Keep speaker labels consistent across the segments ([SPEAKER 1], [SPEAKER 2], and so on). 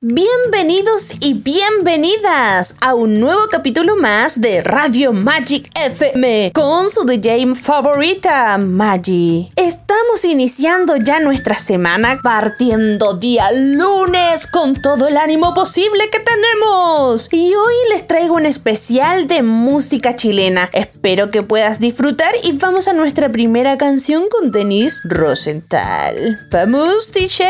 [SPEAKER 1] Bienvenidos y bienvenidas a un nuevo capítulo más de Radio Magic FM con su DJ favorita, Maggie. Estamos iniciando ya nuestra semana partiendo día lunes con todo el ánimo posible que tenemos. Y hoy les traigo un especial de música chilena. Espero que puedas disfrutar y vamos a nuestra primera canción con Denise Rosenthal. ¿Vamos, DJ?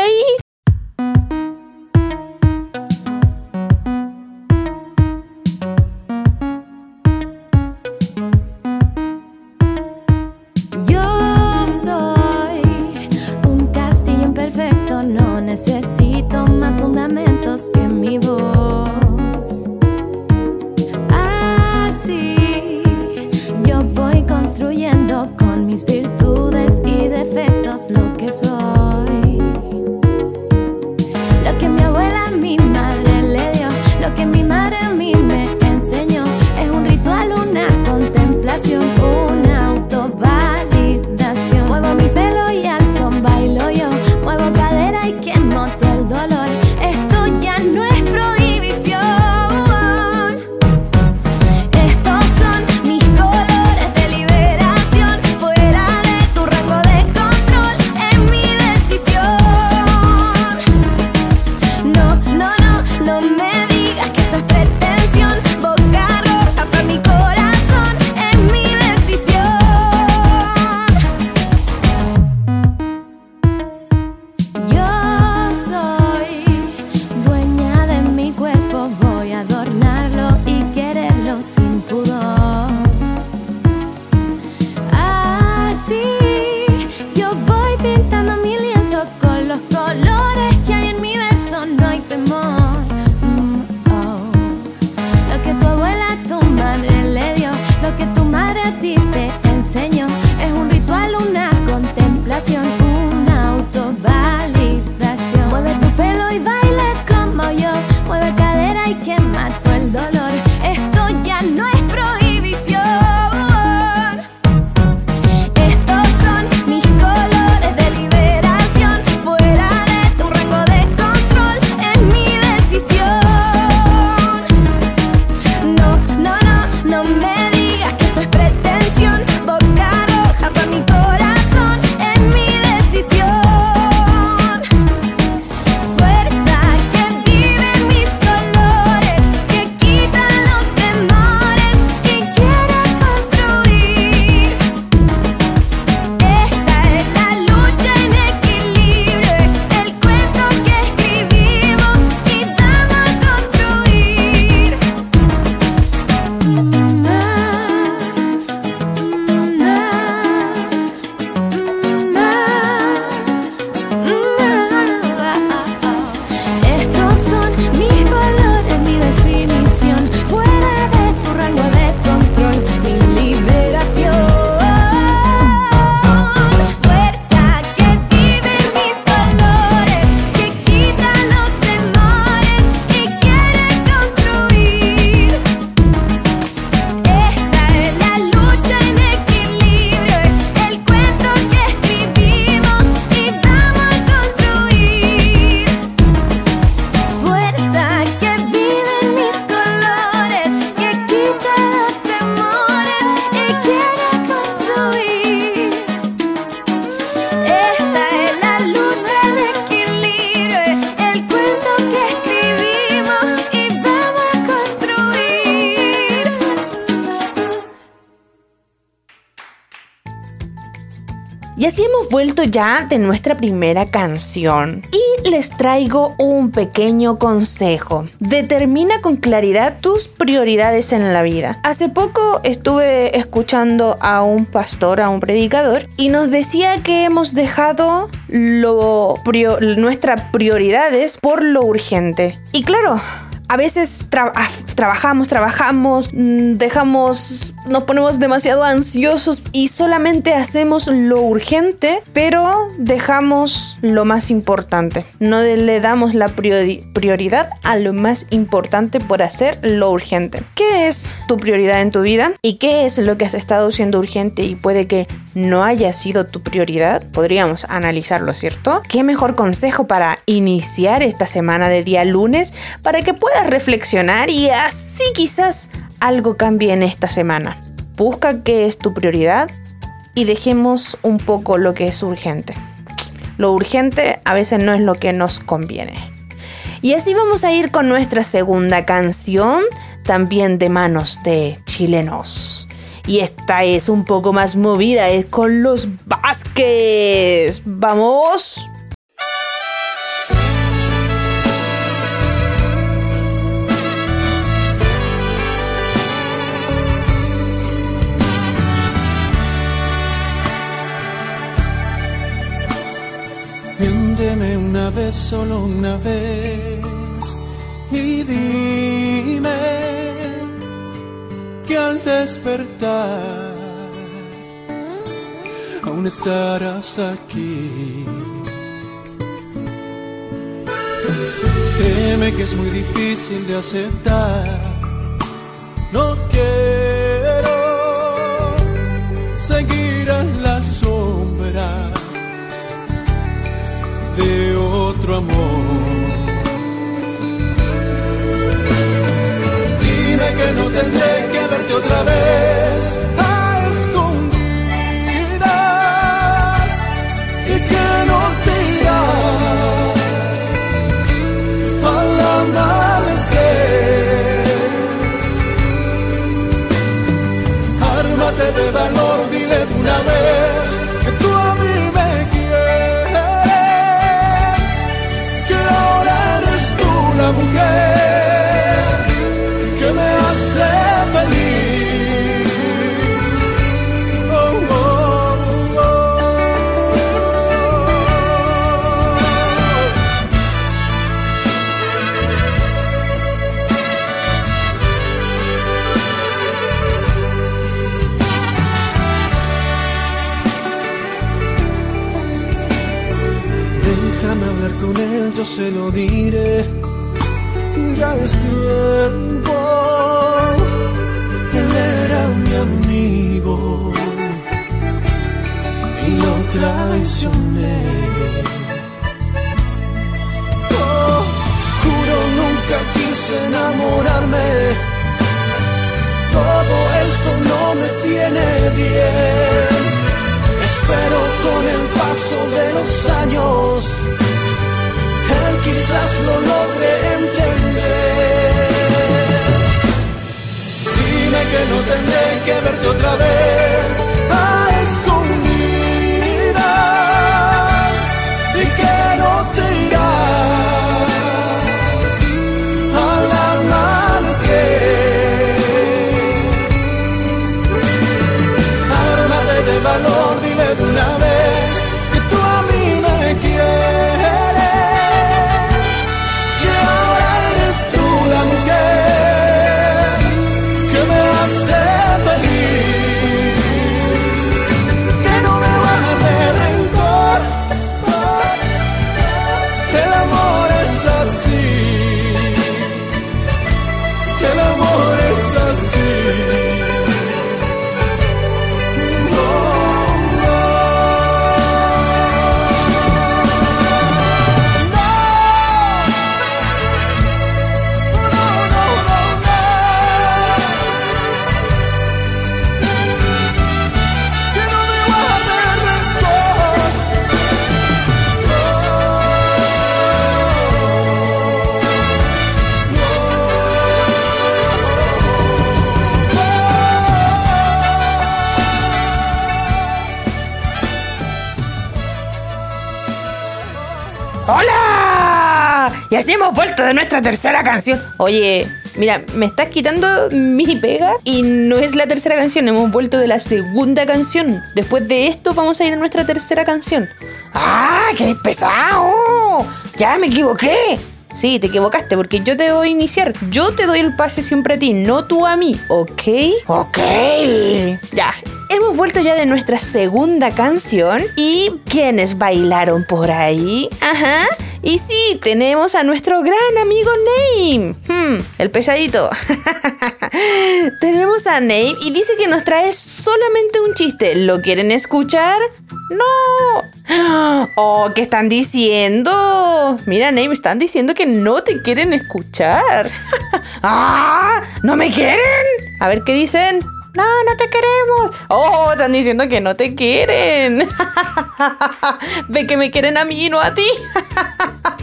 [SPEAKER 1] Así hemos vuelto ya de nuestra primera canción. Y les traigo un pequeño consejo. Determina con claridad tus prioridades en la vida. Hace poco estuve escuchando a un pastor, a un predicador, y nos decía que hemos dejado nuestras prioridades por lo urgente. Y claro, a veces trabajamos, trabajamos, mm, dejamos
[SPEAKER 2] nos ponemos demasiado ansiosos y solamente hacemos lo urgente, pero dejamos lo más importante. No le damos la prioridad a lo más importante por hacer lo urgente. ¿Qué es tu prioridad en tu vida? ¿Y qué es lo que has estado haciendo urgente y puede que no haya sido tu prioridad? Podríamos analizarlo, ¿cierto? ¿Qué mejor consejo para iniciar esta semana de día lunes para que puedas reflexionar y así quizás algo cambie en esta semana. Busca qué es tu prioridad y dejemos un poco lo que es urgente. Lo urgente a veces no es lo que nos conviene. Y así vamos a ir con nuestra segunda canción, también de manos de chilenos. Y esta es un poco más movida, es con los Vázquez. ¡Vamos!
[SPEAKER 3] Una vez, solo una vez, y dime que al despertar aún estarás aquí. Créeme que es muy difícil de aceptar. No quiero seguir otro amor. Dime que no tendré que verte otra vez se lo diré ya es tiempo. Él era mi amigo y lo traicioné. Oh, juro nunca quise enamorarme. Todo esto no me tiene bien. Espero con el paso de los años quizás lo logre entender. Dime que no tendré que verte otra vez amor
[SPEAKER 2] Y así hemos vuelto de nuestra tercera canción. Oye, mira, me estás quitando mi pega y no es la tercera canción, hemos vuelto de la segunda canción. Después de esto vamos a ir a nuestra tercera canción. ¡Ah! ¡Qué pesado! Ya me equivoqué. Sí, te equivocaste porque yo te voy a iniciar. Yo te doy el pase siempre a ti, no tú a mí, ¿ok?
[SPEAKER 4] Ok.
[SPEAKER 2] Ya. Hemos vuelto ya de nuestra segunda canción y ¿quiénes bailaron por ahí? Ajá. Y sí, tenemos a nuestro gran amigo Name. Hmm, el pesadito. tenemos a Name y dice que nos trae solamente un chiste. ¿Lo quieren escuchar? No. Oh, ¿qué están diciendo? Mira, Name, están diciendo que no te quieren escuchar.
[SPEAKER 4] ¡Ah! ¿No me quieren?
[SPEAKER 2] A ver qué dicen. No, no te queremos. Oh, están diciendo que no te quieren. Ve que me quieren a mí, no a ti.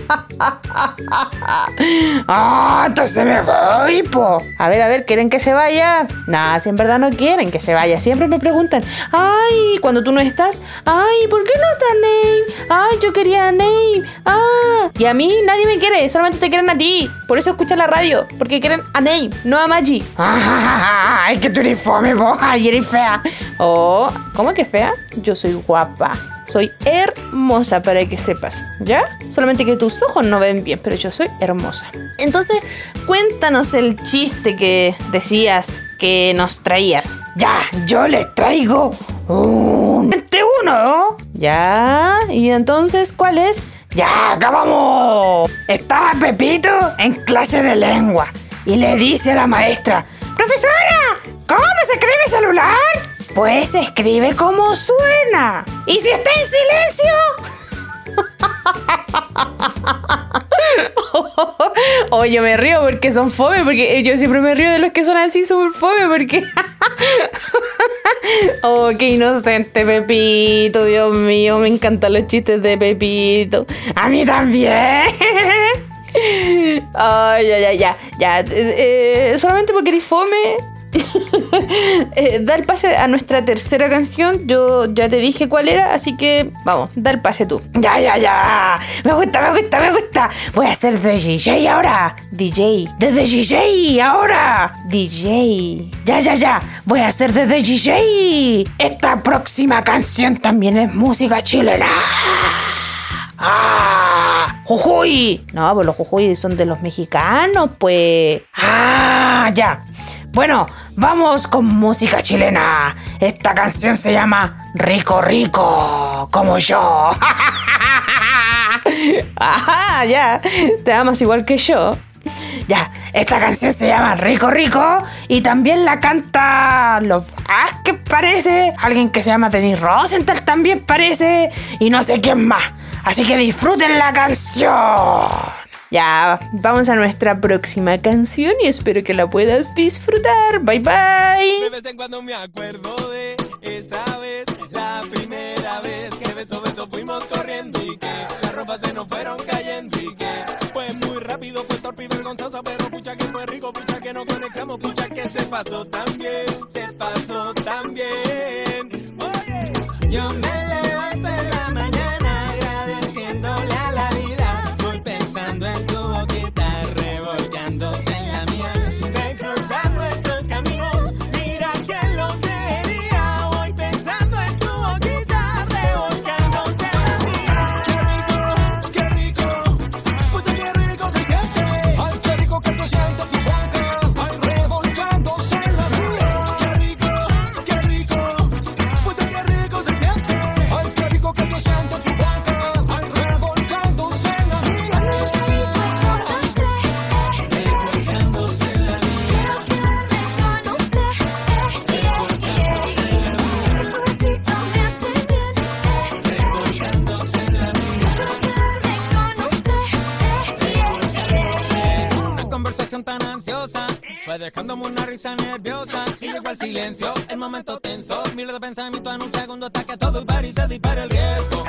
[SPEAKER 4] ¡Ah! Entonces me voy, po.
[SPEAKER 2] A ver, a ver, ¿quieren que se vaya? Nah, si en verdad no quieren que se vaya. Siempre me preguntan, ay, cuando tú no estás, ay, ¿por qué no está Name? Ay, yo quería a Name. Ah, y a mí nadie me quiere, solamente te quieren a ti. Por eso escuchan la radio, porque quieren a Name, no a Maggie.
[SPEAKER 4] ¡Ay, que tú eres fome, po! ¡Ay, eres fea!
[SPEAKER 2] Oh, ¿cómo que fea? Yo soy guapa. Soy hermosa para que sepas, ¿ya? Solamente que tus ojos no ven bien, pero yo soy hermosa. Entonces, cuéntanos el chiste que decías que nos traías.
[SPEAKER 4] Ya, yo les traigo un... Uno.
[SPEAKER 2] ¿Ya? ¿Y entonces cuál es?
[SPEAKER 4] Ya, acabamos. Estaba Pepito en clase de lengua y le dice a la maestra, Profesora, ¿cómo se escribe celular? Pues se escribe como suena. ¿Y si está en silencio?
[SPEAKER 2] Oye, yo me río porque son fome, porque yo siempre me río de los que son así, son fome, porque... oh, qué inocente Pepito, Dios mío, me encantan los chistes de Pepito.
[SPEAKER 4] A mí también.
[SPEAKER 2] Ay, ya, ya, ya, ya. eh, eh, solamente porque eres fome. eh, da el pase a nuestra tercera canción. Yo ya te dije cuál era, así que vamos, da el pase tú.
[SPEAKER 4] Ya, ya, ya. Me gusta, me gusta, me gusta. Voy a ser de DJ ahora.
[SPEAKER 2] DJ,
[SPEAKER 4] Desde DJ ahora.
[SPEAKER 2] DJ.
[SPEAKER 4] Ya, ya, ya. Voy a ser desde DJ. Esta próxima canción también es música chilena. ¡Ah! ¡Jujuy!
[SPEAKER 2] No, pues los jujuy son de los mexicanos, pues.
[SPEAKER 4] ¡Ah! Ya. Bueno, vamos con música chilena. Esta canción se llama Rico Rico, como yo.
[SPEAKER 2] Ajá, ya. Te amas igual que yo.
[SPEAKER 4] Ya, esta canción se llama Rico Rico y también la canta Los Vázquez parece, alguien que se llama Denis Rosenthal también parece y no sé quién más. Así que disfruten la canción.
[SPEAKER 2] Ya, vamos a nuestra próxima canción y espero que la puedas disfrutar. Bye bye.
[SPEAKER 5] De vez en cuando me acuerdo de esa vez, la primera vez que beso beso fuimos corriendo y que las ropas se nos fueron cayendo y que fue muy rápido, fue torpe y vergonzoso, pero pucha que fue rico, pucha que nos conectamos, pucha que se pasó tan bien, se pasó tan bien. Oye, yo me silencio, el momento tenso. Miles de pensamientos en un segundo hasta que todo y se dispara el riesgo.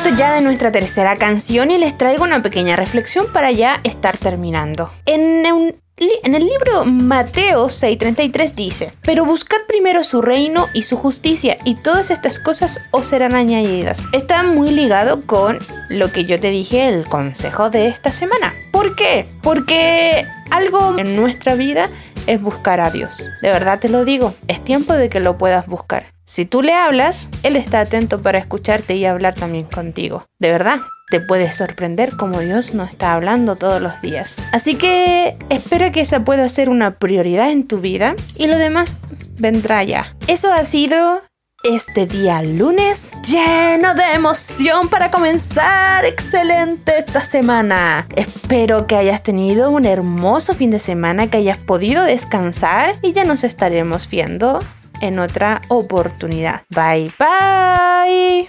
[SPEAKER 2] Vuelto ya de nuestra tercera canción y les traigo una pequeña reflexión para ya estar terminando. En en el libro Mateo 6:33 dice, pero buscad primero su reino y su justicia y todas estas cosas os serán añadidas. Está muy ligado con lo que yo te dije, el consejo de esta semana. ¿Por qué? Porque algo en nuestra vida es buscar a Dios. De verdad te lo digo, es tiempo de que lo puedas buscar. Si tú le hablas, Él está atento para escucharte y hablar también contigo. De verdad, te puedes sorprender como Dios nos está hablando todos los días. Así que espero que esa pueda ser una prioridad en tu vida y lo demás vendrá ya. Eso ha sido este día lunes lleno de emoción para comenzar excelente esta semana. Espero que hayas tenido un hermoso fin de semana, que hayas podido descansar y ya nos estaremos viendo en otra oportunidad. Bye bye.